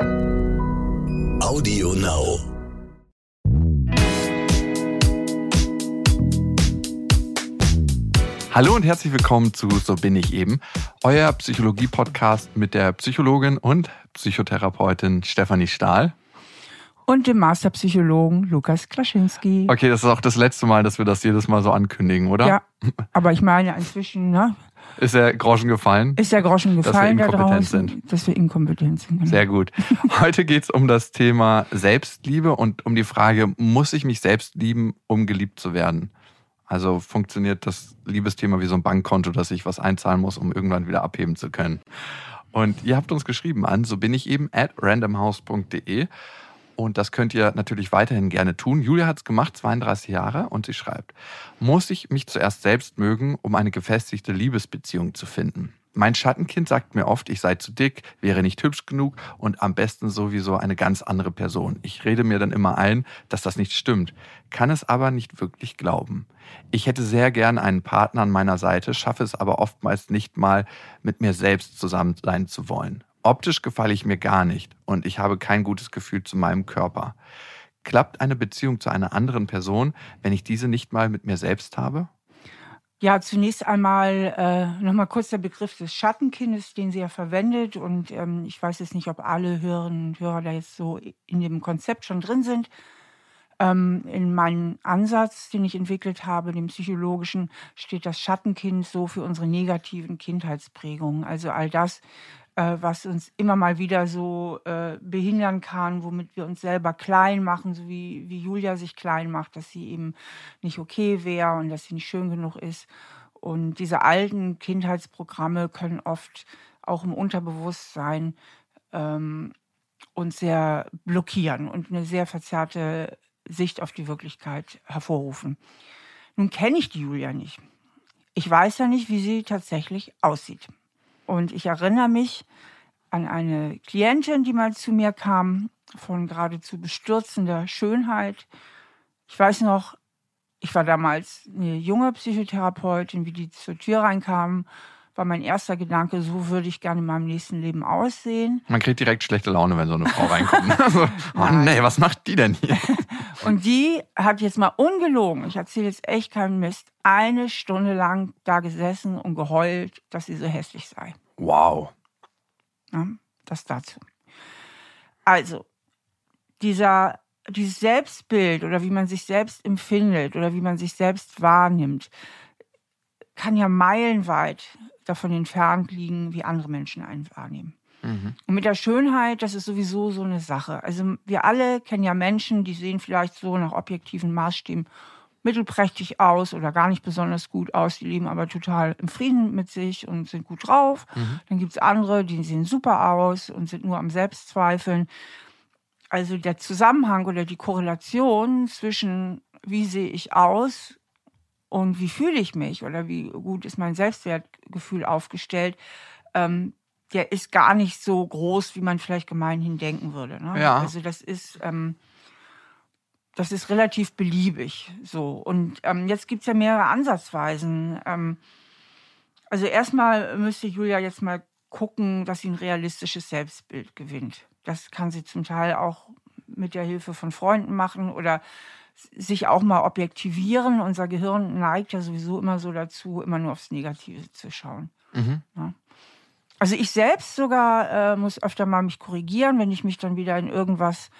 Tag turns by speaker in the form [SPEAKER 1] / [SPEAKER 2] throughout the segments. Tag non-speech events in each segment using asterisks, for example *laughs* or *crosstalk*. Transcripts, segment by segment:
[SPEAKER 1] Audio Now.
[SPEAKER 2] Hallo und herzlich willkommen zu So bin ich eben, euer Psychologie-Podcast mit der Psychologin und Psychotherapeutin Stefanie Stahl.
[SPEAKER 3] Und dem Masterpsychologen Lukas Klaschinski.
[SPEAKER 2] Okay, das ist auch das letzte Mal, dass wir das jedes Mal so ankündigen, oder?
[SPEAKER 3] Ja, aber ich meine inzwischen, ne?
[SPEAKER 2] Ist der Groschen gefallen?
[SPEAKER 3] Ist der Groschen gefallen
[SPEAKER 2] dass wir
[SPEAKER 3] da
[SPEAKER 2] inkompetent
[SPEAKER 3] draußen,
[SPEAKER 2] sind.
[SPEAKER 3] dass wir inkompetent sind. Genau.
[SPEAKER 2] Sehr gut. Heute geht es um das Thema Selbstliebe und um die Frage, muss ich mich selbst lieben, um geliebt zu werden? Also funktioniert das Liebesthema wie so ein Bankkonto, dass ich was einzahlen muss, um irgendwann wieder abheben zu können. Und ihr habt uns geschrieben an, so bin ich eben, at randomhouse.de. Und das könnt ihr natürlich weiterhin gerne tun. Julia hat es gemacht, 32 Jahre, und sie schreibt, muss ich mich zuerst selbst mögen, um eine gefestigte Liebesbeziehung zu finden? Mein Schattenkind sagt mir oft, ich sei zu dick, wäre nicht hübsch genug und am besten sowieso eine ganz andere Person. Ich rede mir dann immer ein, dass das nicht stimmt, kann es aber nicht wirklich glauben. Ich hätte sehr gern einen Partner an meiner Seite, schaffe es aber oftmals nicht mal, mit mir selbst zusammen sein zu wollen. Optisch gefalle ich mir gar nicht und ich habe kein gutes Gefühl zu meinem Körper. Klappt eine Beziehung zu einer anderen Person, wenn ich diese nicht mal mit mir selbst habe?
[SPEAKER 3] Ja, zunächst einmal äh, nochmal kurz der Begriff des Schattenkindes, den sie ja verwendet. Und ähm, ich weiß jetzt nicht, ob alle Hörerinnen und Hörer da jetzt so in dem Konzept schon drin sind. Ähm, in meinem Ansatz, den ich entwickelt habe, dem psychologischen, steht das Schattenkind so für unsere negativen Kindheitsprägungen. Also all das, äh, was uns immer mal wieder so äh, behindern kann, womit wir uns selber klein machen, so wie, wie Julia sich klein macht, dass sie eben nicht okay wäre und dass sie nicht schön genug ist. Und diese alten Kindheitsprogramme können oft auch im Unterbewusstsein ähm, uns sehr blockieren und eine sehr verzerrte Sicht auf die Wirklichkeit hervorrufen. Nun kenne ich die Julia nicht. Ich weiß ja nicht, wie sie tatsächlich aussieht. Und ich erinnere mich an eine Klientin, die mal zu mir kam, von geradezu bestürzender Schönheit. Ich weiß noch, ich war damals eine junge Psychotherapeutin, wie die zur Tür reinkam, war mein erster Gedanke, so würde ich gerne in meinem nächsten Leben aussehen.
[SPEAKER 2] Man kriegt direkt schlechte Laune, wenn so eine Frau reinkommt. *laughs* Also, oh nee, was macht die denn hier? *laughs*
[SPEAKER 3] Und die hat jetzt mal ungelogen, ich erzähle jetzt echt keinen Mist, eine Stunde lang da gesessen und geheult, dass sie so hässlich sei.
[SPEAKER 2] Wow.
[SPEAKER 3] Ja, das dazu. Also, dieser, dieses Selbstbild oder wie man sich selbst empfindet oder wie man sich selbst wahrnimmt, kann ja meilenweit davon entfernt liegen, wie andere Menschen einen wahrnehmen.
[SPEAKER 2] Mhm.
[SPEAKER 3] Und mit der Schönheit, das ist sowieso so eine Sache. Also wir alle kennen ja Menschen, die sehen vielleicht so nach objektiven Maßstäben mittelprächtig aus oder gar nicht besonders gut aus. Die leben aber total im Frieden mit sich und sind gut drauf.
[SPEAKER 2] Mhm.
[SPEAKER 3] Dann gibt es andere, die sehen super aus und sind nur am Selbstzweifeln. Also der Zusammenhang oder die Korrelation zwischen wie sehe ich aus und wie fühle ich mich oder wie gut ist mein Selbstwertgefühl aufgestellt, ähm, der ist gar nicht so groß, wie man vielleicht gemeinhin denken würde. Ne?
[SPEAKER 2] Ja.
[SPEAKER 3] Also das ist, ähm, das ist relativ beliebig so. Und ähm, jetzt gibt es ja mehrere Ansatzweisen. Ähm, also erstmal müsste Julia jetzt mal gucken, dass sie ein realistisches Selbstbild gewinnt. Das kann sie zum Teil auch mit der Hilfe von Freunden machen oder sich auch mal objektivieren. Unser Gehirn neigt ja sowieso immer so dazu, immer nur aufs Negative zu schauen.
[SPEAKER 2] Mhm.
[SPEAKER 3] Ja. Also ich selbst sogar äh, muss öfter mal mich korrigieren, wenn ich mich dann wieder in irgendwas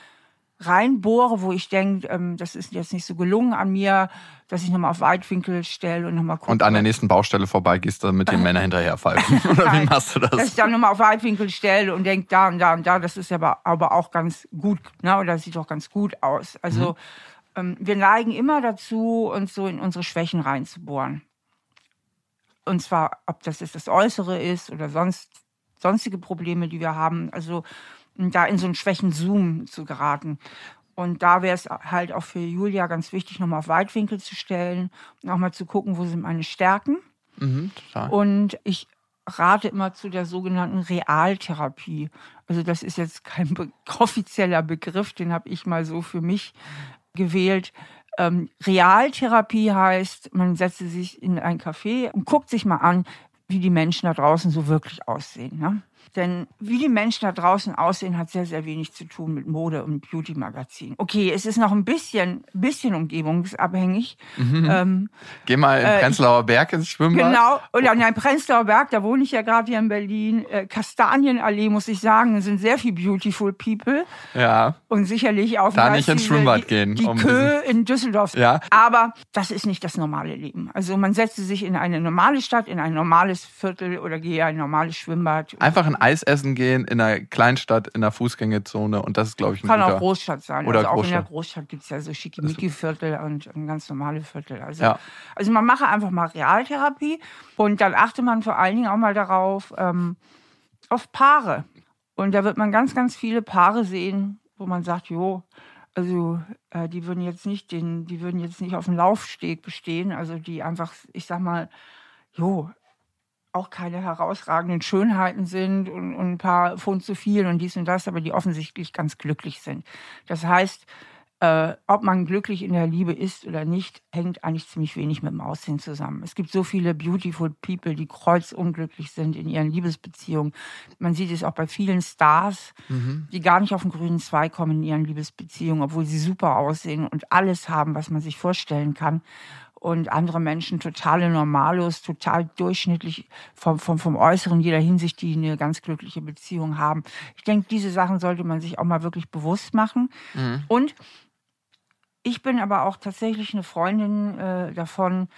[SPEAKER 3] reinbohre, wo ich denke, ähm, das ist jetzt nicht so gelungen an mir, dass ich nochmal auf Weitwinkel stelle und nochmal gucke.
[SPEAKER 2] Und an der nächsten Baustelle vorbeigehst, damit die *laughs* Männer hinterherpfeifen. *laughs* Oder wie machst du
[SPEAKER 3] dass
[SPEAKER 2] das?
[SPEAKER 3] ich dann nochmal auf Weitwinkel stelle und denke, da und da und da, das ist aber, aber auch ganz gut, ne? oder sieht doch ganz gut aus. Also ähm, wir neigen immer dazu, uns so in unsere Schwächen reinzubohren. Und zwar, ob das jetzt das Äußere ist oder sonst, sonstige Probleme, die wir haben. Also da in so einen Schwächen-Zoom zu geraten. Und da wäre es halt auch für Julia ganz wichtig, nochmal auf Weitwinkel zu stellen und auch mal zu gucken, wo sind meine Stärken.
[SPEAKER 2] Mhm.
[SPEAKER 3] Und ich rate immer zu der sogenannten Realtherapie. Also das ist jetzt kein be *laughs* offizieller Begriff, den habe ich mal so für mich gewählt. Ähm, Realtherapie heißt, man setzt sich in ein Café und guckt sich mal an, wie die Menschen da draußen so wirklich aussehen. Ne? Denn wie die Menschen da draußen aussehen, hat sehr, sehr wenig zu tun mit Mode und Beauty-Magazin. Okay, es ist noch ein bisschen, bisschen umgebungsabhängig.
[SPEAKER 2] Mhm. Ähm, Geh mal in äh, Prenzlauer Berg ins Schwimmbad.
[SPEAKER 3] Genau, und an der Prenzlauer Berg, da wohne ich ja gerade hier in Berlin. Äh, Kastanienallee, muss ich sagen, sind sehr viel beautiful people.
[SPEAKER 2] Ja.
[SPEAKER 3] Und sicherlich auch
[SPEAKER 2] da nicht ins Schwimmbad gehen.
[SPEAKER 3] Die, die um Kö in Düsseldorf. Ja. Aber das ist nicht das normale Leben. Also man setze sich in eine normale Stadt, in ein normales Viertel oder gehe ein normales Schwimmbad.
[SPEAKER 2] Einfach ein Eis essen gehen in einer Kleinstadt, in einer Fußgängerzone und das ist, glaube ich, ein
[SPEAKER 3] Kann
[SPEAKER 2] guter,
[SPEAKER 3] auch Großstadt sein. Oder also auch in der Großstadt gibt es ja so Schickimicki-Viertel und ein ganz normale Viertel. Also, ja. also man mache einfach mal Realtherapie und dann achte man vor allen Dingen auch mal darauf, ähm, auf Paare. Und da wird man ganz, ganz viele Paare sehen, wo man sagt, jo, also äh, die würden jetzt nicht den, die würden jetzt nicht auf dem Laufsteg bestehen, also die einfach, ich sag mal, jo, auch keine herausragenden Schönheiten sind und, und ein paar Pfund zu viel und dies und das, aber die offensichtlich ganz glücklich sind. Das heißt, äh, ob man glücklich in der Liebe ist oder nicht, hängt eigentlich ziemlich wenig mit dem Aussehen zusammen. Es gibt so viele beautiful people, die kreuzunglücklich sind in ihren Liebesbeziehungen. Man sieht es auch bei vielen Stars, mhm. die gar nicht auf den grünen Zweig kommen in ihren Liebesbeziehungen, obwohl sie super aussehen und alles haben, was man sich vorstellen kann und andere Menschen totale Normalos, total durchschnittlich vom, vom, vom Äußeren jeder Hinsicht, die eine ganz glückliche Beziehung haben. Ich denke, diese Sachen sollte man sich auch mal wirklich bewusst machen. Mhm. Und ich bin aber auch tatsächlich eine Freundin äh, davon,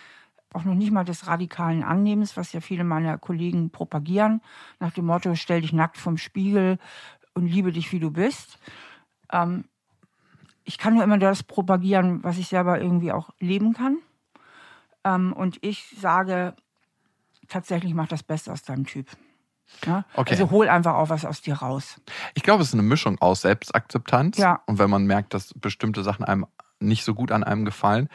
[SPEAKER 3] auch noch nicht mal des radikalen Annehmens, was ja viele meiner Kollegen propagieren, nach dem Motto, stell dich nackt vom Spiegel und liebe dich, wie du bist. Ähm, ich kann nur immer das propagieren, was ich selber irgendwie auch leben kann. Ähm, und ich sage, tatsächlich mach das Beste aus deinem Typ. Ja? Okay. Also hol einfach auch was aus dir raus.
[SPEAKER 2] Ich glaube, es ist eine Mischung aus Selbstakzeptanz. Ja. Und wenn man merkt, dass bestimmte Sachen einem nicht so gut an einem gefallen,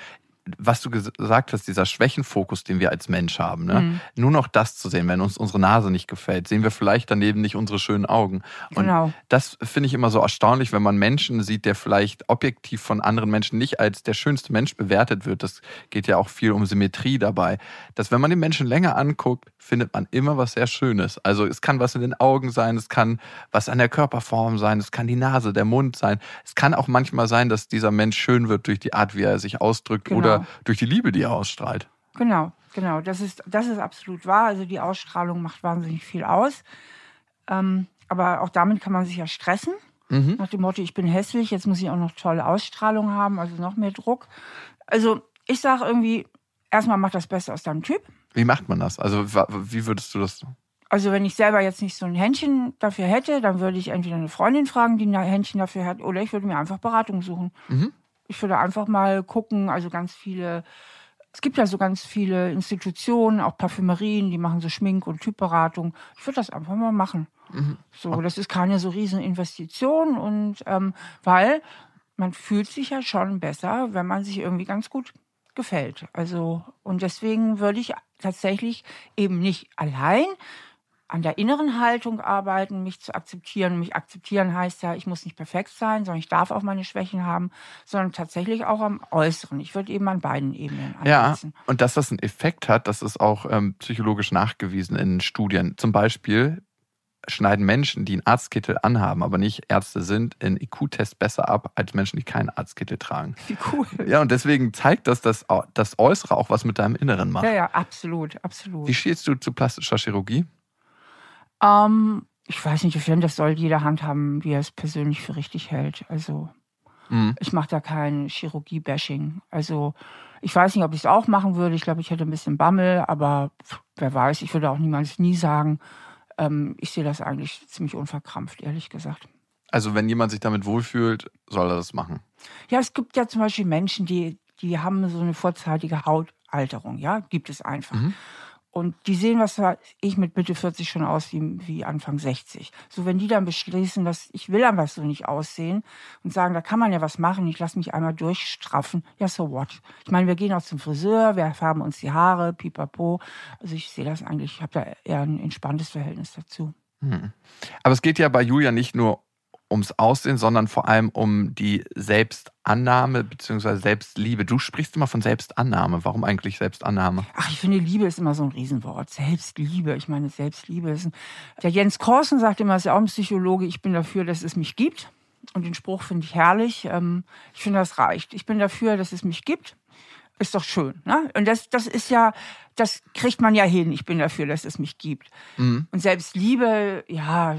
[SPEAKER 2] was du gesagt hast, dieser Schwächenfokus, den wir als Mensch haben, ne? Mhm. nur noch das zu sehen, wenn uns unsere Nase nicht gefällt, sehen wir vielleicht daneben nicht unsere schönen Augen. Und genau. das finde ich immer so erstaunlich, wenn man Menschen sieht, der vielleicht objektiv von anderen Menschen nicht als der schönste Mensch bewertet wird. Das geht ja auch viel um Symmetrie dabei. Dass wenn man den Menschen länger anguckt, findet man immer was sehr Schönes. Also es kann was in den Augen sein, es kann was an der Körperform sein, es kann die Nase, der Mund sein. Es kann auch manchmal sein, dass dieser Mensch schön wird durch die Art, wie er sich ausdrückt genau. oder durch die Liebe, die er ausstrahlt.
[SPEAKER 3] Genau, genau. Das ist, das ist absolut wahr. Also die Ausstrahlung macht wahnsinnig viel aus. Ähm, aber auch damit kann man sich ja stressen. Mhm. Nach dem Motto, ich bin hässlich, jetzt muss ich auch noch tolle Ausstrahlung haben, also noch mehr Druck. Also ich sage irgendwie, erstmal mach das Beste aus deinem Typ.
[SPEAKER 2] Wie macht man das? Also wie würdest du das?
[SPEAKER 3] Also wenn ich selber jetzt nicht so ein Händchen dafür hätte, dann würde ich entweder eine Freundin fragen, die ein Händchen dafür hat, oder ich würde mir einfach Beratung suchen. Mhm. Ich würde einfach mal gucken, also ganz viele, es gibt ja so ganz viele Institutionen, auch Parfümerien, die machen so Schmink- und Typberatung. Ich würde das einfach mal machen. Mhm. So, das ist keine so riesen Investition und ähm, weil man fühlt sich ja schon besser, wenn man sich irgendwie ganz gut gefällt. Also und deswegen würde ich tatsächlich eben nicht allein, an der inneren Haltung arbeiten, mich zu akzeptieren. Mich akzeptieren heißt ja, ich muss nicht perfekt sein, sondern ich darf auch meine Schwächen haben, sondern tatsächlich auch am Äußeren. Ich würde eben an beiden Ebenen
[SPEAKER 2] ansetzen. Ja, und dass das einen Effekt hat, das ist auch ähm, psychologisch nachgewiesen in Studien. Zum Beispiel schneiden Menschen, die einen Arztkittel anhaben, aber nicht Ärzte sind, in IQ-Test besser ab als Menschen, die keinen Arztkittel tragen.
[SPEAKER 3] Wie cool.
[SPEAKER 2] Ja, und deswegen zeigt das, dass das Äußere auch was mit deinem Inneren macht.
[SPEAKER 3] Ja, ja, absolut, absolut.
[SPEAKER 2] Wie stehst du zu plastischer Chirurgie?
[SPEAKER 3] Ähm, ich weiß nicht, ich finde, das soll jeder handhaben, wie er es persönlich für richtig hält. Also mhm. ich mache da kein Chirurgie-Bashing. Also ich weiß nicht, ob ich es auch machen würde. Ich glaube, ich hätte ein bisschen Bammel, aber wer weiß, ich würde auch niemals nie sagen. Ähm, ich sehe das eigentlich ziemlich unverkrampft, ehrlich gesagt.
[SPEAKER 2] Also wenn jemand sich damit wohlfühlt, soll er das machen.
[SPEAKER 3] Ja, es gibt ja zum Beispiel Menschen, die, die haben so eine vorzeitige Hautalterung, ja, gibt es einfach. Mhm. Und die sehen, was ich mit Mitte 40 schon aus wie, wie Anfang 60. So, wenn die dann beschließen, dass ich will einfach so nicht aussehen und sagen, da kann man ja was machen, ich lasse mich einmal durchstraffen, ja, so what? Ich meine, wir gehen auch zum Friseur, wir färben uns die Haare, pipapo. Also ich sehe das eigentlich, ich habe da eher ein entspanntes Verhältnis dazu. Hm.
[SPEAKER 2] Aber es geht ja bei Julia nicht nur ums Aussehen, sondern vor allem um die Selbst Selbstannahme bzw. Selbstliebe. Du sprichst immer von Selbstannahme. Warum eigentlich Selbstannahme?
[SPEAKER 3] Ach, ich finde, Liebe ist immer so ein Riesenwort. Selbstliebe. Ich meine, Selbstliebe ist ein Der Jens Korsen sagt immer, er ist ja auch ein Psychologe, ich bin dafür, dass es mich gibt. Und den Spruch finde ich herrlich. Ähm, ich finde, das reicht. Ich bin dafür, dass es mich gibt. Ist doch schön. Ne? Und das, das ist ja, das kriegt man ja hin. Ich bin dafür, dass es mich gibt. Mhm. Und Selbstliebe, ja,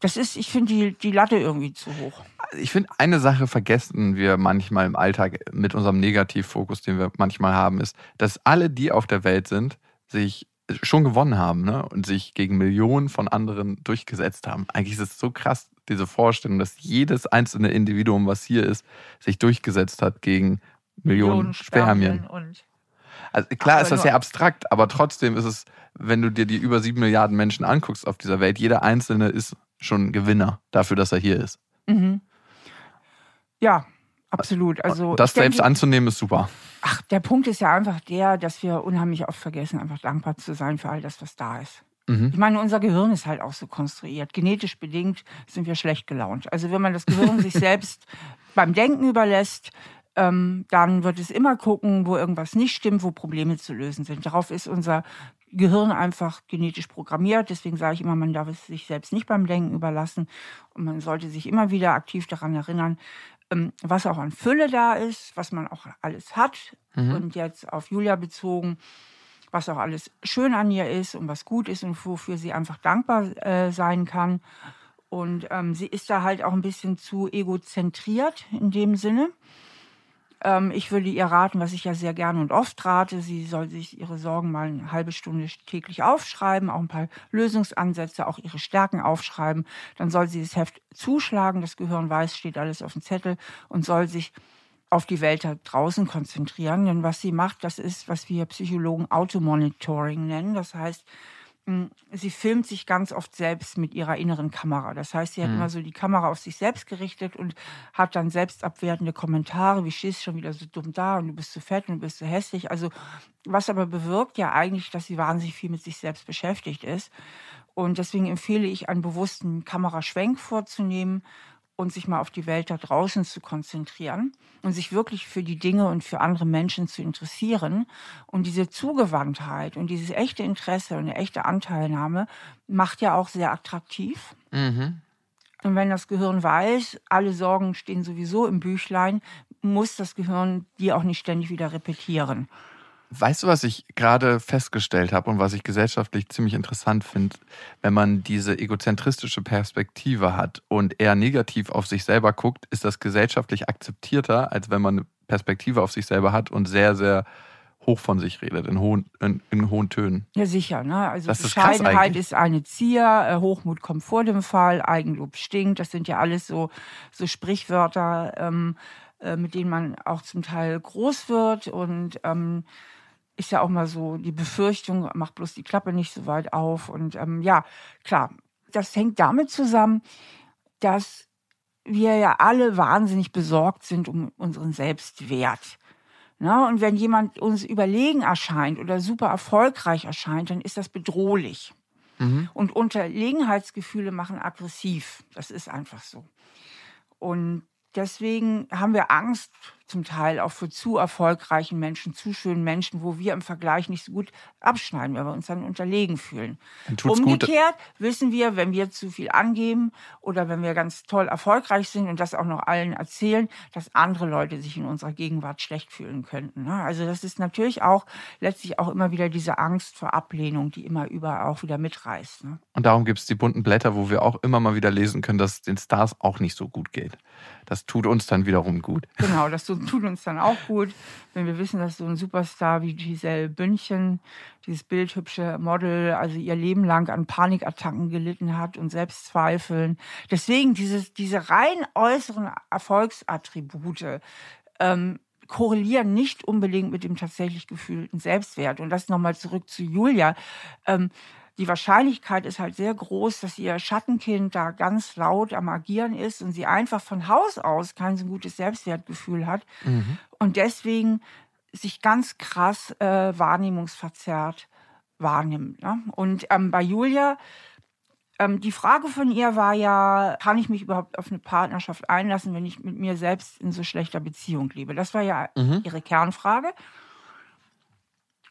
[SPEAKER 3] das ist, ich finde die, die Latte irgendwie zu hoch.
[SPEAKER 2] Ich finde, eine Sache vergessen wir manchmal im Alltag mit unserem Negativfokus, den wir manchmal haben, ist, dass alle, die auf der Welt sind, sich schon gewonnen haben ne? und sich gegen Millionen von anderen durchgesetzt haben. Eigentlich ist es so krass, diese Vorstellung, dass jedes einzelne Individuum, was hier ist, sich durchgesetzt hat gegen Millionen, Millionen Spermien. Spermien also klar ist das sehr abstrakt, aber trotzdem ist es, wenn du dir die über sieben Milliarden Menschen anguckst auf dieser Welt, jeder einzelne ist schon Gewinner dafür, dass er hier ist. Mhm.
[SPEAKER 3] Ja, absolut. Also
[SPEAKER 2] das selbst denke, anzunehmen ist super.
[SPEAKER 3] Ach, der Punkt ist ja einfach der, dass wir unheimlich oft vergessen, einfach dankbar zu sein für all das, was da ist. Mhm. Ich meine, unser Gehirn ist halt auch so konstruiert. Genetisch bedingt sind wir schlecht gelaunt. Also wenn man das Gehirn sich *laughs* selbst beim Denken überlässt, ähm, dann wird es immer gucken, wo irgendwas nicht stimmt, wo Probleme zu lösen sind. Darauf ist unser Gehirn einfach genetisch programmiert. Deswegen sage ich immer, man darf es sich selbst nicht beim Denken überlassen. Und man sollte sich immer wieder aktiv daran erinnern, ähm, was auch an Fülle da ist, was man auch alles hat. Mhm. Und jetzt auf Julia bezogen, was auch alles schön an ihr ist und was gut ist und wofür sie einfach dankbar äh, sein kann. Und ähm, sie ist da halt auch ein bisschen zu egozentriert in dem Sinne. Ähm, ich würde ihr raten, was ich ja sehr gerne und oft rate, sie soll sich ihre Sorgen mal eine halbe Stunde täglich aufschreiben, auch ein paar Lösungsansätze, auch ihre Stärken aufschreiben. Dann soll sie das Heft zuschlagen, das Gehirn weiß, steht alles auf dem Zettel und soll sich auf die Welt da draußen konzentrieren. Denn was sie macht, das ist, was wir Psychologen Automonitoring nennen. Das heißt, sie filmt sich ganz oft selbst mit ihrer inneren Kamera. Das heißt, sie hat mhm. immer so die Kamera auf sich selbst gerichtet und hat dann selbstabwertende Kommentare, wie stehst schon wieder so dumm da und du bist zu fett und du bist zu hässlich. Also was aber bewirkt ja eigentlich, dass sie wahnsinnig viel mit sich selbst beschäftigt ist. Und deswegen empfehle ich, einen bewussten Kameraschwenk vorzunehmen und sich mal auf die Welt da draußen zu konzentrieren und sich wirklich für die Dinge und für andere Menschen zu interessieren. Und diese Zugewandtheit und dieses echte Interesse und eine echte Anteilnahme macht ja auch sehr attraktiv. Mhm. Und wenn das Gehirn weiß, alle Sorgen stehen sowieso im Büchlein, muss das Gehirn die auch nicht ständig wieder repetieren.
[SPEAKER 2] Weißt du, was ich gerade festgestellt habe und was ich gesellschaftlich ziemlich interessant finde, wenn man diese egozentristische Perspektive hat und eher negativ auf sich selber guckt, ist das gesellschaftlich akzeptierter, als wenn man eine Perspektive auf sich selber hat und sehr, sehr hoch von sich redet, in hohen, in, in hohen Tönen.
[SPEAKER 3] Ja, sicher. Ne? Also das Bescheidenheit ist, ist, eine Zier, äh, Hochmut kommt vor dem Fall, Eigenlob stinkt. Das sind ja alles so, so Sprichwörter, ähm, äh, mit denen man auch zum Teil groß wird und ähm, ist ja auch mal so die Befürchtung, macht bloß die Klappe nicht so weit auf. Und ähm, ja, klar, das hängt damit zusammen, dass wir ja alle wahnsinnig besorgt sind um unseren Selbstwert. Na, und wenn jemand uns überlegen erscheint oder super erfolgreich erscheint, dann ist das bedrohlich. Mhm. Und Unterlegenheitsgefühle machen aggressiv. Das ist einfach so. Und deswegen haben wir Angst zum Teil auch für zu erfolgreichen Menschen, zu schönen Menschen, wo wir im Vergleich nicht so gut abschneiden, weil wir uns dann unterlegen fühlen. Umgekehrt gut. wissen wir, wenn wir zu viel angeben oder wenn wir ganz toll erfolgreich sind und das auch noch allen erzählen, dass andere Leute sich in unserer Gegenwart schlecht fühlen könnten. Ne? Also das ist natürlich auch letztlich auch immer wieder diese Angst vor Ablehnung, die immer überall auch wieder mitreißt. Ne?
[SPEAKER 2] Und darum gibt es die bunten Blätter, wo wir auch immer mal wieder lesen können, dass es den Stars auch nicht so gut geht. Das tut uns dann wiederum gut.
[SPEAKER 3] Genau, das tut tut uns dann auch gut, wenn wir wissen, dass so ein Superstar wie Giselle Bündchen, dieses bildhübsche Model, also ihr Leben lang an Panikattacken gelitten hat und Selbstzweifeln. Deswegen dieses, diese rein äußeren Erfolgsattribute ähm, korrelieren nicht unbedingt mit dem tatsächlich gefühlten Selbstwert. Und das nochmal zurück zu Julia. Ähm, die Wahrscheinlichkeit ist halt sehr groß, dass ihr Schattenkind da ganz laut am Agieren ist und sie einfach von Haus aus kein so gutes Selbstwertgefühl hat mhm. und deswegen sich ganz krass äh, wahrnehmungsverzerrt wahrnimmt. Ne? Und ähm, bei Julia Ähm, die Frage von ihr war ja, kann ich mich überhaupt auf eine Partnerschaft einlassen, wenn ich mit mir selbst in so schlechter Beziehung lebe? Das war ja mhm. ihre Kernfrage.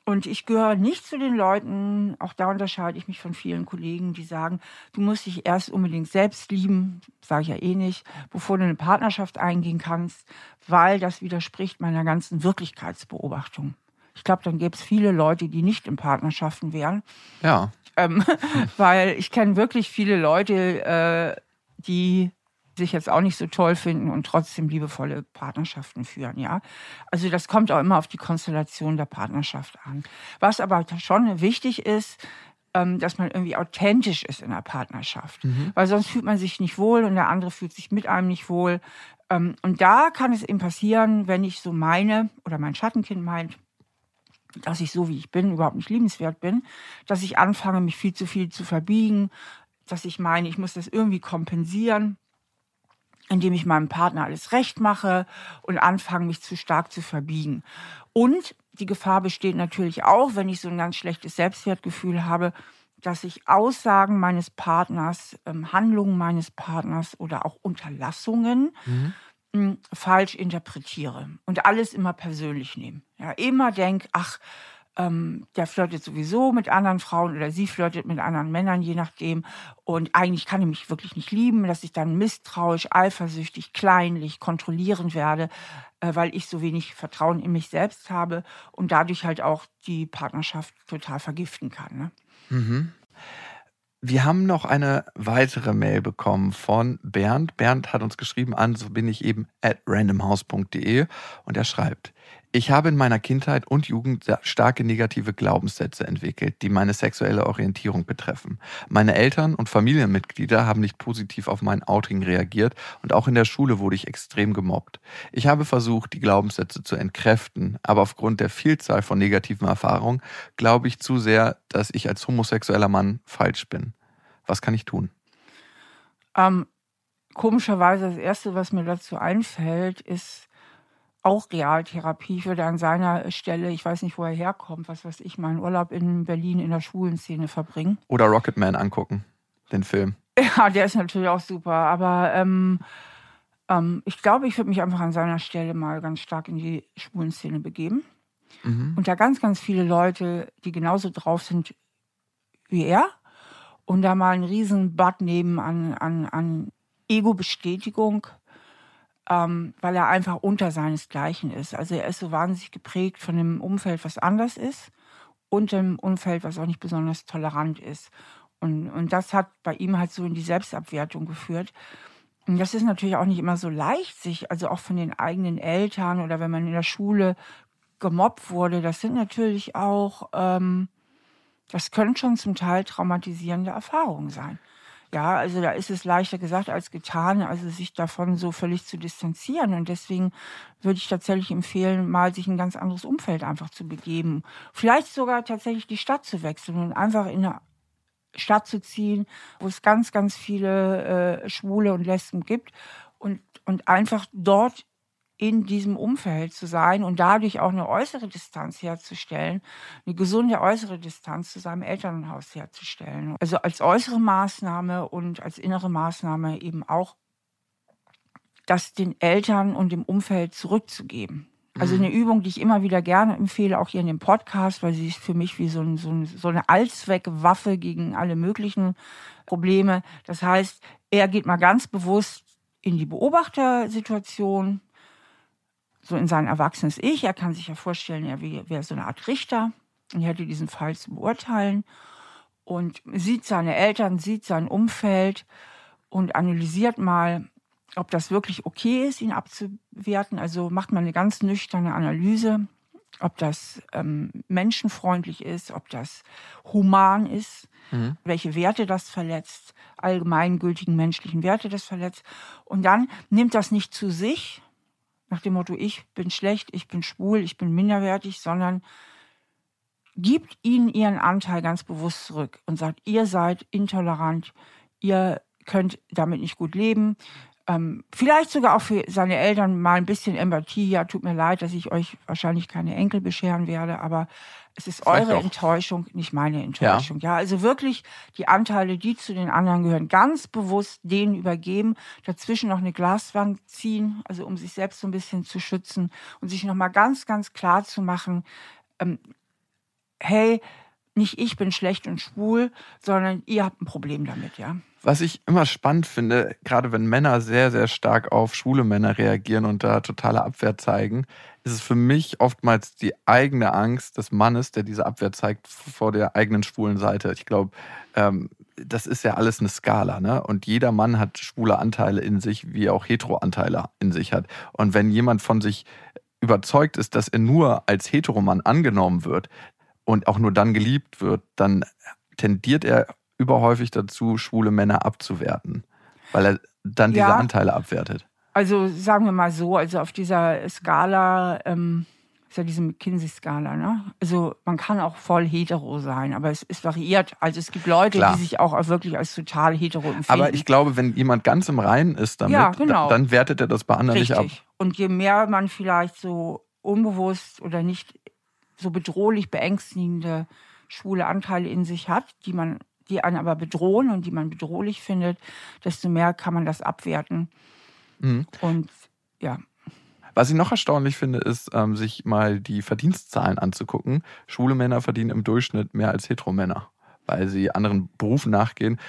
[SPEAKER 3] Und ich gehöre nicht zu den Leuten, auch da unterscheide ich mich von vielen Kollegen, die sagen, du musst dich erst unbedingt selbst lieben, sage ich ja eh nicht, bevor du eine Partnerschaft eingehen kannst, weil das widerspricht meiner ganzen Wirklichkeitsbeobachtung. Ich glaube, dann gäbe es viele Leute, die nicht in Partnerschaften wären.
[SPEAKER 2] Ja.
[SPEAKER 3] Ähm, *laughs* weil ich kenne wirklich viele Leute, äh, die sich jetzt auch nicht so toll finden und trotzdem liebevolle Partnerschaften führen, ja. Also das kommt auch immer auf die Konstellation der Partnerschaft an. Was aber schon wichtig ist, ähm, dass man irgendwie authentisch ist in der Partnerschaft. Mhm. Weil sonst fühlt man sich nicht wohl und der andere fühlt sich mit einem nicht wohl. Ähm, und da kann es eben passieren, wenn ich so meine oder mein Schattenkind meint, dass ich so wie ich bin überhaupt nicht liebenswert bin, dass ich anfange, mich viel zu viel zu verbiegen, dass ich meine, ich muss das irgendwie kompensieren indem ich meinem Partner alles recht mache und anfange, mich zu stark zu verbiegen. Und die Gefahr besteht natürlich auch, wenn ich so ein ganz schlechtes Selbstwertgefühl habe, dass ich Aussagen meines Partners, ähm, Handlungen meines Partners oder auch Unterlassungen mhm. mh, falsch interpretiere und alles immer persönlich nehme. Ja, immer denk, ach, ähm, der flirtet sowieso mit anderen Frauen oder sie flirtet mit anderen Männern, je nachdem. Und eigentlich kann er mich wirklich nicht lieben, dass ich dann misstrauisch, eifersüchtig, kleinlich, kontrollierend werde, äh, weil ich so wenig Vertrauen in mich selbst habe und dadurch halt auch die Partnerschaft total vergiften kann. Ne?
[SPEAKER 2] Mhm. Wir haben noch eine weitere Mail bekommen von Bernd. Bernd hat uns geschrieben an, so bin ich eben at randomhouse.de und er schreibt, ich habe in meiner Kindheit und Jugend starke negative Glaubenssätze entwickelt, die meine sexuelle Orientierung betreffen. Meine Eltern und Familienmitglieder haben nicht positiv auf mein Outing reagiert und auch in der Schule wurde ich extrem gemobbt. Ich habe versucht, die Glaubenssätze zu entkräften, aber aufgrund der Vielzahl von negativen Erfahrungen glaube ich zu sehr, dass ich als homosexueller Mann falsch bin. Was kann ich tun?
[SPEAKER 3] Ähm, komischerweise das Erste, was mir dazu einfällt, ist, auch Realtherapie. Ich würde an seiner Stelle, ich weiß nicht, wo er herkommt, was weiß ich, meinen Urlaub in Berlin in der schwulen Szene verbringen.
[SPEAKER 2] Oder Rocketman angucken, den Film. *laughs*
[SPEAKER 3] Ja, der ist natürlich auch super. Aber ähm, ähm, ich glaube, ich würde mich einfach an seiner Stelle mal ganz stark in die schwulen Szene begeben. Mhm. Und da ganz, ganz viele Leute, die genauso drauf sind wie er. Und da mal einen riesen Bad nehmen an, an, an Ego-Bestätigung ähm, weil er einfach unter seinesgleichen ist. Also er ist so wahnsinnig geprägt von einem Umfeld, was anders ist und einem Umfeld, was auch nicht besonders tolerant ist. Und, und das hat bei ihm halt so in die Selbstabwertung geführt. Und das ist natürlich auch nicht immer so leicht, sich, also auch von den eigenen Eltern oder wenn man in der Schule gemobbt wurde, das sind natürlich auch, ähm, das können schon zum Teil traumatisierende Erfahrungen sein. Ja, also da ist es leichter gesagt als getan, also sich davon so völlig zu distanzieren. Und deswegen würde ich tatsächlich empfehlen, mal sich ein ganz anderes Umfeld einfach zu begeben. Vielleicht sogar tatsächlich die Stadt zu wechseln und einfach in eine Stadt zu ziehen, wo es ganz, ganz viele äh, Schwule und Lesben gibt und, und einfach dort in diesem Umfeld zu sein und dadurch auch eine äußere Distanz herzustellen, eine gesunde äußere Distanz zu seinem Elternhaus herzustellen. Also als äußere Maßnahme und als innere Maßnahme eben auch das den Eltern und dem Umfeld zurückzugeben. Also mhm. eine Übung, die ich immer wieder gerne empfehle, auch hier in dem Podcast, weil sie ist für mich wie so, ein, so, ein, so eine Allzweckwaffe gegen alle möglichen Probleme. Das heißt, er geht mal ganz bewusst in die Beobachtersituation, so in sein erwachsenes Ich. Er kann sich ja vorstellen, er wäre so eine Art Richter und er hätte diesen Fall zu beurteilen und sieht seine Eltern, sieht sein Umfeld und analysiert mal, ob das wirklich okay ist, ihn abzuwerten. Also macht man eine ganz nüchterne Analyse, ob das ähm, menschenfreundlich ist, ob das human ist, mhm. welche Werte das verletzt, allgemeingültigen menschlichen Werte das verletzt. Und dann nimmt das nicht zu sich, nach dem Motto, ich bin schlecht, ich bin schwul, ich bin minderwertig, sondern gibt ihnen ihren Anteil ganz bewusst zurück und sagt, ihr seid intolerant, ihr könnt damit nicht gut leben, ähm, vielleicht sogar auch für seine Eltern mal ein bisschen Empathie. Ja, tut mir leid, dass ich euch wahrscheinlich keine Enkel bescheren werde, aber es ist eure Enttäuschung, nicht meine Enttäuschung. Ja. ja, also wirklich die Anteile, die zu den anderen gehören, ganz bewusst denen übergeben, dazwischen noch eine Glaswand ziehen, also um sich selbst so ein bisschen zu schützen und sich nochmal ganz, ganz klar zu machen, ähm, hey, nicht ich bin schlecht und schwul, sondern ihr habt ein Problem damit, ja.
[SPEAKER 2] Was ich immer spannend finde, gerade wenn Männer sehr, sehr stark auf schwule Männer reagieren und da totale Abwehr zeigen, ist es für mich oftmals die eigene Angst des Mannes, der diese Abwehr zeigt vor der eigenen schwulen Seite. Ich glaube, ähm, das ist ja alles eine Skala, ne? Und jeder Mann hat schwule Anteile in sich, wie er auch Hetero-Anteile in sich hat. Und wenn jemand von sich überzeugt ist, dass er nur als Heteromann angenommen wird und auch nur dann geliebt wird, dann tendiert er überhäufig dazu, schwule Männer abzuwerten, weil er dann diese ja, Anteile abwertet.
[SPEAKER 3] Also sagen wir mal so, also auf dieser Skala, ähm, ist ja diese McKinsey-Skala, ne? Also man kann auch voll hetero sein, aber es, es variiert. Also es gibt Leute, Klar. die sich auch wirklich als total hetero empfinden.
[SPEAKER 2] Aber ich glaube, wenn jemand ganz im Reinen ist damit, ja, genau. dann wertet er das bei anderen Richtig. nicht ab.
[SPEAKER 3] Und je mehr man vielleicht so unbewusst oder nicht so bedrohlich beängstigende schwule Anteile in sich hat, die man die einen aber bedrohen und die man bedrohlich findet, desto mehr kann man das abwerten. Mhm. Und ja.
[SPEAKER 2] Was ich noch erstaunlich finde, ist, ähm, sich mal die Verdienstzahlen anzugucken. Schwule Männer verdienen im Durchschnitt mehr als Heteromänner, weil sie anderen Berufen nachgehen.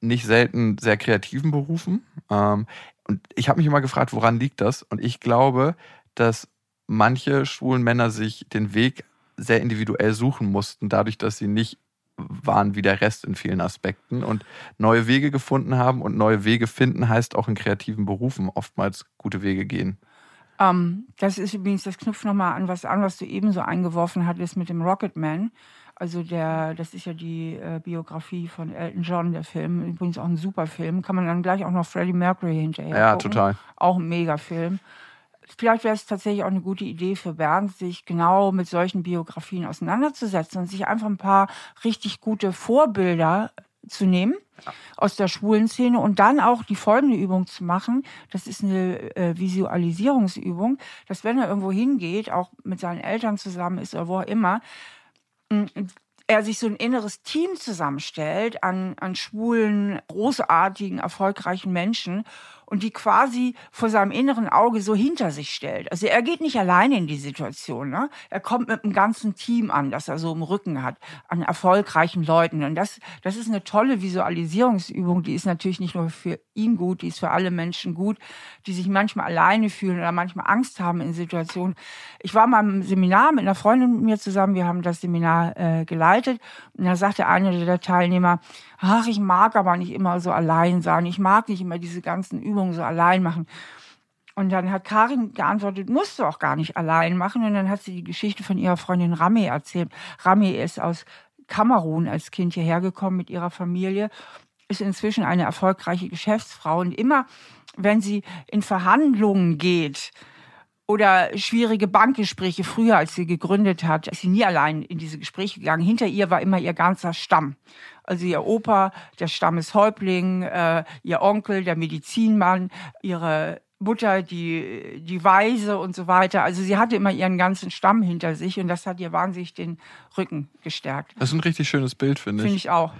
[SPEAKER 2] Nicht selten sehr kreativen Berufen. Ähm, und ich habe mich immer gefragt, woran liegt das? Und ich glaube, dass manche schwulen Männer sich den Weg sehr individuell suchen mussten, dadurch, dass sie nicht waren wie der Rest in vielen Aspekten und neue Wege gefunden haben. Und neue Wege finden heißt auch in kreativen Berufen oftmals gute Wege gehen.
[SPEAKER 3] Ähm, das ist übrigens, das knüpft nochmal an was an, was du eben so eingeworfen hattest mit dem Rocketman. Also der, das ist ja die äh, Biografie von Elton John, der Film. Übrigens auch ein super Film. Kann man dann gleich auch noch Freddie Mercury hinterher.
[SPEAKER 2] Ja, gucken. total.
[SPEAKER 3] Auch ein Megafilm vielleicht wäre es tatsächlich auch eine gute Idee für Bernd, sich genau mit solchen Biografien auseinanderzusetzen und sich einfach ein paar richtig gute Vorbilder zu nehmen aus der schwulen Szene und dann auch die folgende Übung zu machen. Das ist eine äh, Visualisierungsübung, dass wenn er irgendwo hingeht, auch mit seinen Eltern zusammen ist oder wo auch immer, er sich so ein inneres Team zusammenstellt an, an schwulen, großartigen, erfolgreichen Menschen und die quasi vor seinem inneren Auge so hinter sich stellt. Also er geht nicht alleine in die Situation. Ne? Er kommt mit einem ganzen Team an, das er so im Rücken hat, an erfolgreichen Leuten. Und das, das ist eine tolle Visualisierungsübung. Die ist natürlich nicht nur für ihn gut, die ist für alle Menschen gut, die sich manchmal alleine fühlen oder manchmal Angst haben in Situationen. Ich war mal im Seminar mit einer Freundin mit mir zusammen. Wir haben das Seminar äh, geleitet. Und da sagte einer der Teilnehmer, ach, ich mag aber nicht immer so allein sein. Ich mag nicht immer diese ganzen Übungen so allein machen. Und dann hat Karin geantwortet, musst du auch gar nicht allein machen. Und dann hat sie die Geschichte von ihrer Freundin Rami erzählt. Rami ist aus Kamerun als Kind hierher gekommen mit ihrer Familie, ist inzwischen eine erfolgreiche Geschäftsfrau. Und immer, wenn sie in Verhandlungen geht, oder schwierige Bankgespräche früher, als sie gegründet hat, ist sie nie allein in diese Gespräche gegangen. Hinter ihr war immer ihr ganzer Stamm. Also ihr Opa, der Stammeshäuptling, äh, ihr Onkel, der Medizinmann, ihre Mutter, die, die Weise und so weiter. Also sie hatte immer ihren ganzen Stamm hinter sich und das hat ihr wahnsinnig den Rücken gestärkt.
[SPEAKER 2] Das ist ein richtig schönes Bild, finde ich.
[SPEAKER 3] Finde ich auch.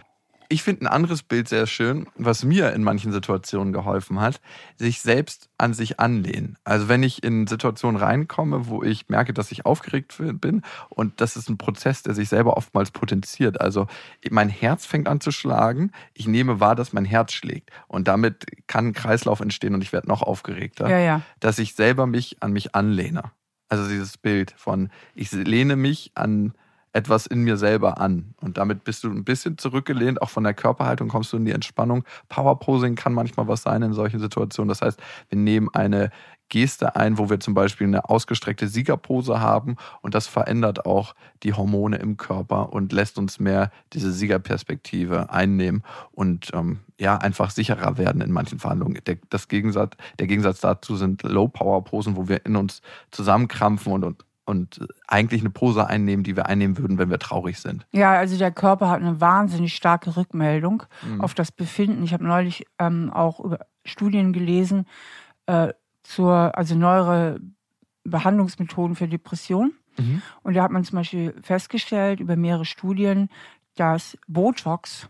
[SPEAKER 2] Ich finde ein anderes Bild sehr schön, was mir in manchen Situationen geholfen hat, sich selbst an sich anlehnen. Also wenn ich in Situationen reinkomme, wo ich merke, dass ich aufgeregt bin und das ist ein Prozess, der sich selber oftmals potenziert. Also mein Herz fängt an zu schlagen, ich nehme wahr, dass mein Herz schlägt und damit kann ein Kreislauf entstehen und ich werde noch aufgeregter,
[SPEAKER 3] ja, ja.
[SPEAKER 2] dass ich selber mich an mich anlehne. Also dieses Bild von ich lehne mich an etwas in mir selber an. Und damit bist du ein bisschen zurückgelehnt, auch von der Körperhaltung kommst du in die Entspannung. Powerposing kann manchmal was sein in solchen Situationen. Das heißt, wir nehmen eine Geste ein, wo wir zum Beispiel eine ausgestreckte Siegerpose haben und das verändert auch die Hormone im Körper und lässt uns mehr diese Siegerperspektive einnehmen und ähm, ja einfach sicherer werden in manchen Verhandlungen. Der, das Gegensatz, der Gegensatz dazu sind Low-Power-Posen, wo wir in uns zusammenkrampfen und, und und eigentlich eine Pose einnehmen, die wir einnehmen würden, wenn wir traurig sind.
[SPEAKER 3] Ja, also der Körper hat eine wahnsinnig starke Rückmeldung mhm. auf das Befinden. Ich habe neulich ähm, auch über Studien gelesen äh, zur, also neuere Behandlungsmethoden für Depressionen. Mhm. Und da hat man zum Beispiel festgestellt über mehrere Studien, dass Botox,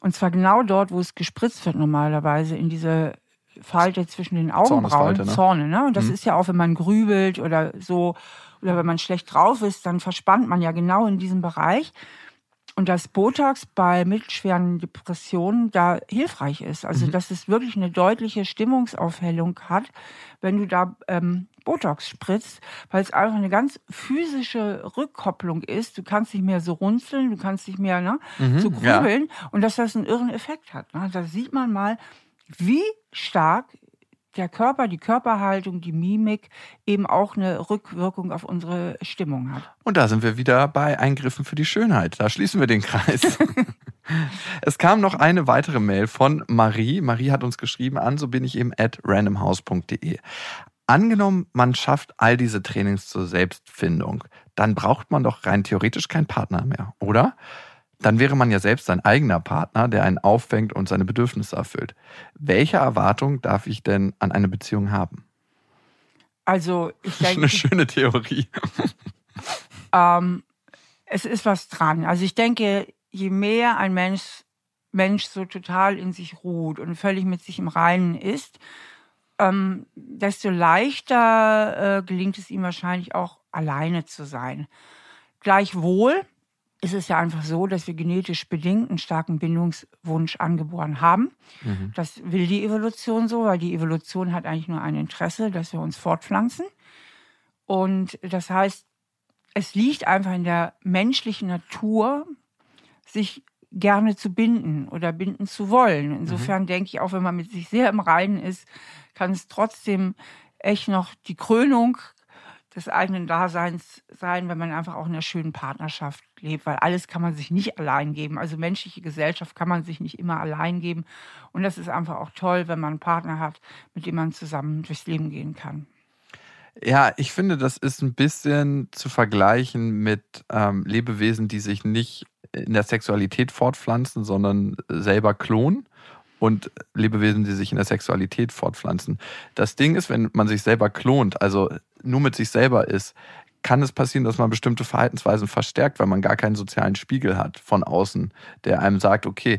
[SPEAKER 3] und zwar genau dort, wo es gespritzt wird normalerweise, in diese Falte zwischen den Augenbrauen, ne? Zorne, ne? Und das mhm. ist ja auch, wenn man grübelt oder so, oder wenn man schlecht drauf ist, dann verspannt man ja genau in diesem Bereich. Und dass Botox bei mittelschweren Depressionen da hilfreich ist. Also, mhm. dass es wirklich eine deutliche Stimmungsaufhellung hat, wenn du da ähm, Botox spritzt, weil es einfach eine ganz physische Rückkopplung ist. Du kannst nicht mehr so runzeln, du kannst nicht mehr ne, mhm, so grübeln ja. und dass das einen irren Effekt hat. Ne? Da sieht man mal, wie stark der Körper, die Körperhaltung, die Mimik eben auch eine Rückwirkung auf unsere Stimmung hat.
[SPEAKER 2] Und da sind wir wieder bei Eingriffen für die Schönheit. Da schließen wir den Kreis. *laughs* es kam noch eine weitere Mail von Marie. Marie hat uns geschrieben an, so bin ich eben at randomhouse.de. Angenommen, man schafft all diese Trainings zur Selbstfindung, dann braucht man doch rein theoretisch keinen Partner mehr, oder? Dann wäre man ja selbst sein eigener Partner, der einen auffängt und seine Bedürfnisse erfüllt. Welche Erwartung darf ich denn an eine Beziehung haben?
[SPEAKER 3] Also, ich *laughs* denke.
[SPEAKER 2] Eine schöne Theorie. *laughs*
[SPEAKER 3] ähm, es ist was dran. Also, ich denke, je mehr ein Mensch, Mensch so total in sich ruht und völlig mit sich im Reinen ist, ähm, desto leichter äh, gelingt es ihm wahrscheinlich auch alleine zu sein. Gleichwohl ist es ja einfach so, dass wir genetisch bedingt einen starken Bindungswunsch angeboren haben. Mhm. Das will die Evolution so, weil die Evolution hat eigentlich nur ein Interesse, dass wir uns fortpflanzen. Und das heißt, es liegt einfach in der menschlichen Natur, sich gerne zu binden oder binden zu wollen. Insofern mhm. denke ich, auch wenn man mit sich sehr im Reinen ist, kann es trotzdem echt noch die Krönung des eigenen Daseins sein, wenn man einfach auch in einer schönen Partnerschaft lebt, weil alles kann man sich nicht allein geben. Also menschliche Gesellschaft kann man sich nicht immer allein geben. Und das ist einfach auch toll, wenn man einen Partner hat, mit dem man zusammen durchs Leben gehen kann.
[SPEAKER 2] Ja, ich finde, das ist ein bisschen zu vergleichen mit ähm, Lebewesen, die sich nicht in der Sexualität fortpflanzen, sondern selber klonen und Lebewesen, die sich in der Sexualität fortpflanzen. Das Ding ist, wenn man sich selber klont, also nur mit sich selber ist, kann es passieren, dass man bestimmte Verhaltensweisen verstärkt, weil man gar keinen sozialen Spiegel hat von außen, der einem sagt, okay,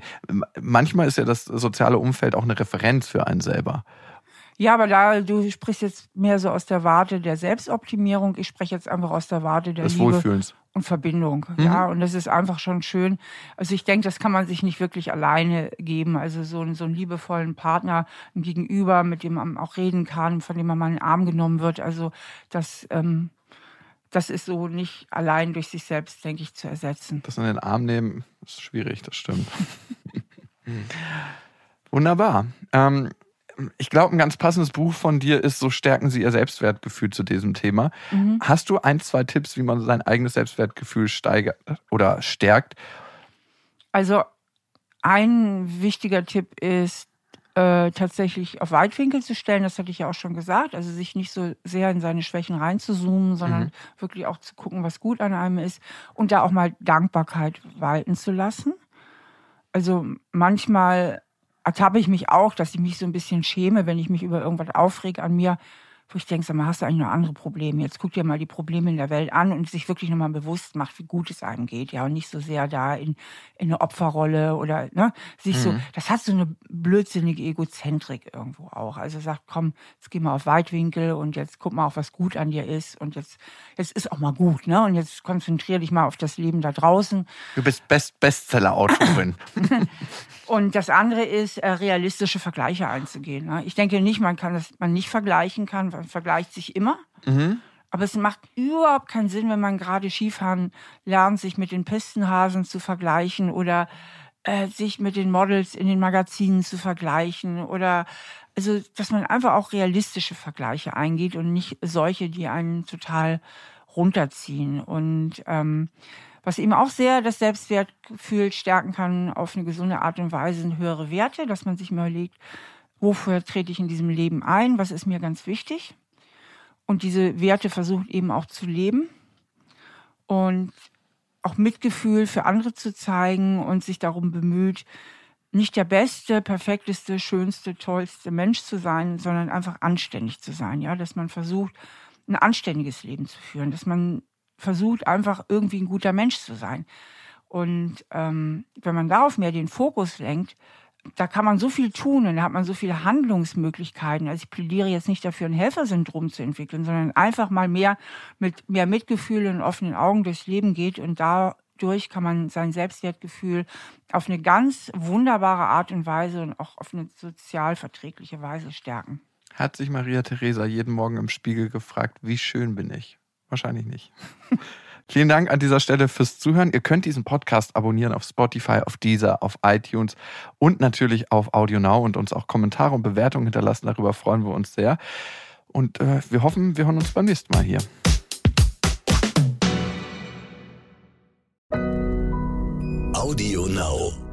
[SPEAKER 2] manchmal ist ja das soziale Umfeld auch eine Referenz für einen selber.
[SPEAKER 3] Ja, aber da du sprichst jetzt mehr so aus der Warte der Selbstoptimierung. Ich spreche jetzt einfach aus der Warte der
[SPEAKER 2] Des
[SPEAKER 3] Liebe
[SPEAKER 2] Wohlfühlens.
[SPEAKER 3] und Verbindung. Mhm. Ja, und das ist einfach schon schön. Also ich denke, das kann man sich nicht wirklich alleine geben. Also so, einen, so einen liebevollen Partner, ein Gegenüber, mit dem man auch reden kann, von dem man mal in den Arm genommen wird. Also das, ähm, das ist so nicht allein durch sich selbst, denke ich, zu ersetzen.
[SPEAKER 2] Das in den Arm nehmen ist schwierig, das stimmt. *laughs* Wunderbar. Ähm, ich glaube, ein ganz passendes Buch von dir ist So stärken Sie Ihr Selbstwertgefühl zu diesem Thema. Mhm. Hast du ein, zwei Tipps, wie man sein eigenes Selbstwertgefühl steigert oder stärkt?
[SPEAKER 3] Also ein wichtiger Tipp ist, äh, tatsächlich auf Weitwinkel zu stellen, das hatte ich ja auch schon gesagt, also sich nicht so sehr in seine Schwächen reinzuzoomen, sondern mhm. wirklich auch zu gucken, was gut an einem ist und da auch mal Dankbarkeit walten zu lassen. Also manchmal ertappe ich mich auch, dass ich mich so ein bisschen schäme, wenn ich mich über irgendwas aufrege an mir, wo ich denke, sag mal, hast du eigentlich noch andere Probleme? Jetzt guck dir mal die Probleme in der Welt an und sich wirklich nochmal bewusst macht, wie gut es einem geht, ja, und nicht so sehr da in, in eine Opferrolle oder, ne, sich mhm. so, das hat so eine blödsinnige Egozentrik irgendwo auch. Also sagt, komm, jetzt geh mal auf Weitwinkel und jetzt guck mal auf, was gut an dir ist und jetzt, jetzt ist auch mal gut, ne, und jetzt konzentrier dich mal auf das Leben da draußen.
[SPEAKER 2] Du bist Best Bestseller-Autorin. *laughs* *laughs*
[SPEAKER 3] Und das andere ist, äh, realistische Vergleiche einzugehen. Ne? Ich denke nicht, man kann das, man nicht vergleichen kann, man vergleicht sich immer. Mhm. Aber es macht überhaupt keinen Sinn, wenn man gerade Skifahren lernt, sich mit den Pistenhasen zu vergleichen oder äh, sich mit den Models in den Magazinen zu vergleichen oder also, dass man einfach auch realistische Vergleiche eingeht und nicht solche, die einen total runterziehen. Und ähm, was eben auch sehr das Selbstwertgefühl stärken kann auf eine gesunde Art und Weise sind höhere Werte, dass man sich mal überlegt, wofür trete ich in diesem Leben ein, was ist mir ganz wichtig. und diese Werte versucht eben auch zu leben und auch Mitgefühl für andere zu zeigen und sich darum bemüht, nicht der beste, perfekteste, schönste, tollste Mensch zu sein, sondern einfach anständig zu sein, ja, dass man versucht, ein anständiges Leben zu führen, dass man versucht, einfach irgendwie ein guter Mensch zu sein. Und ähm, wenn man darauf mehr den Fokus lenkt, da kann man so viel tun und da hat man so viele Handlungsmöglichkeiten. Also ich plädiere jetzt nicht dafür, ein Helfersyndrom zu entwickeln, sondern einfach mal mehr mit mehr Mitgefühl und offenen Augen durchs Leben geht und dadurch kann man sein Selbstwertgefühl auf eine ganz wunderbare Art und Weise und auch auf eine sozial verträgliche Weise stärken.
[SPEAKER 2] Hat sich Maria Theresa jeden Morgen im Spiegel gefragt, wie schön bin ich? Wahrscheinlich nicht. *laughs* Vielen Dank an dieser Stelle fürs Zuhören. Ihr könnt diesen Podcast abonnieren auf Spotify, auf Deezer, auf iTunes und natürlich auf AudioNow und uns auch Kommentare und Bewertungen hinterlassen. Darüber freuen wir uns sehr. Und äh, wir hoffen, wir hören uns beim nächsten Mal hier.
[SPEAKER 1] AudioNow.